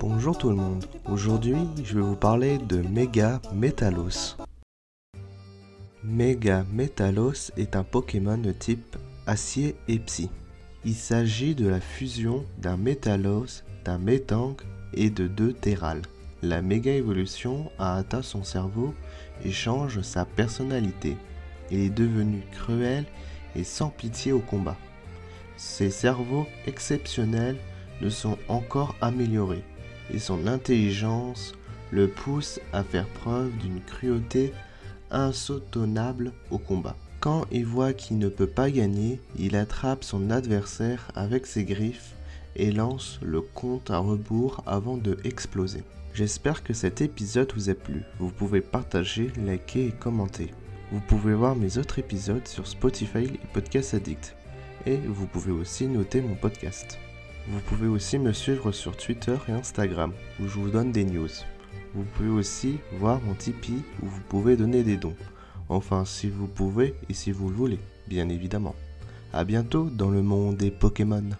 Bonjour tout le monde, aujourd'hui je vais vous parler de Mega Metalos. Mega Metalos est un Pokémon de type acier et psy. Il s'agit de la fusion d'un Metalos, d'un Metang et de deux Terral. La méga évolution a atteint son cerveau et change sa personnalité. Il est devenu cruel et sans pitié au combat. Ses cerveaux exceptionnels ne sont encore améliorés et son intelligence le pousse à faire preuve d'une cruauté insoutenable au combat. Quand il voit qu'il ne peut pas gagner, il attrape son adversaire avec ses griffes et lance le compte à rebours avant de exploser. J'espère que cet épisode vous a plu. Vous pouvez partager, liker et commenter. Vous pouvez voir mes autres épisodes sur Spotify et Podcast Addict. Et vous pouvez aussi noter mon podcast. Vous pouvez aussi me suivre sur Twitter et Instagram où je vous donne des news. Vous pouvez aussi voir mon Tipeee où vous pouvez donner des dons. Enfin, si vous pouvez et si vous le voulez, bien évidemment. A bientôt dans le monde des Pokémon.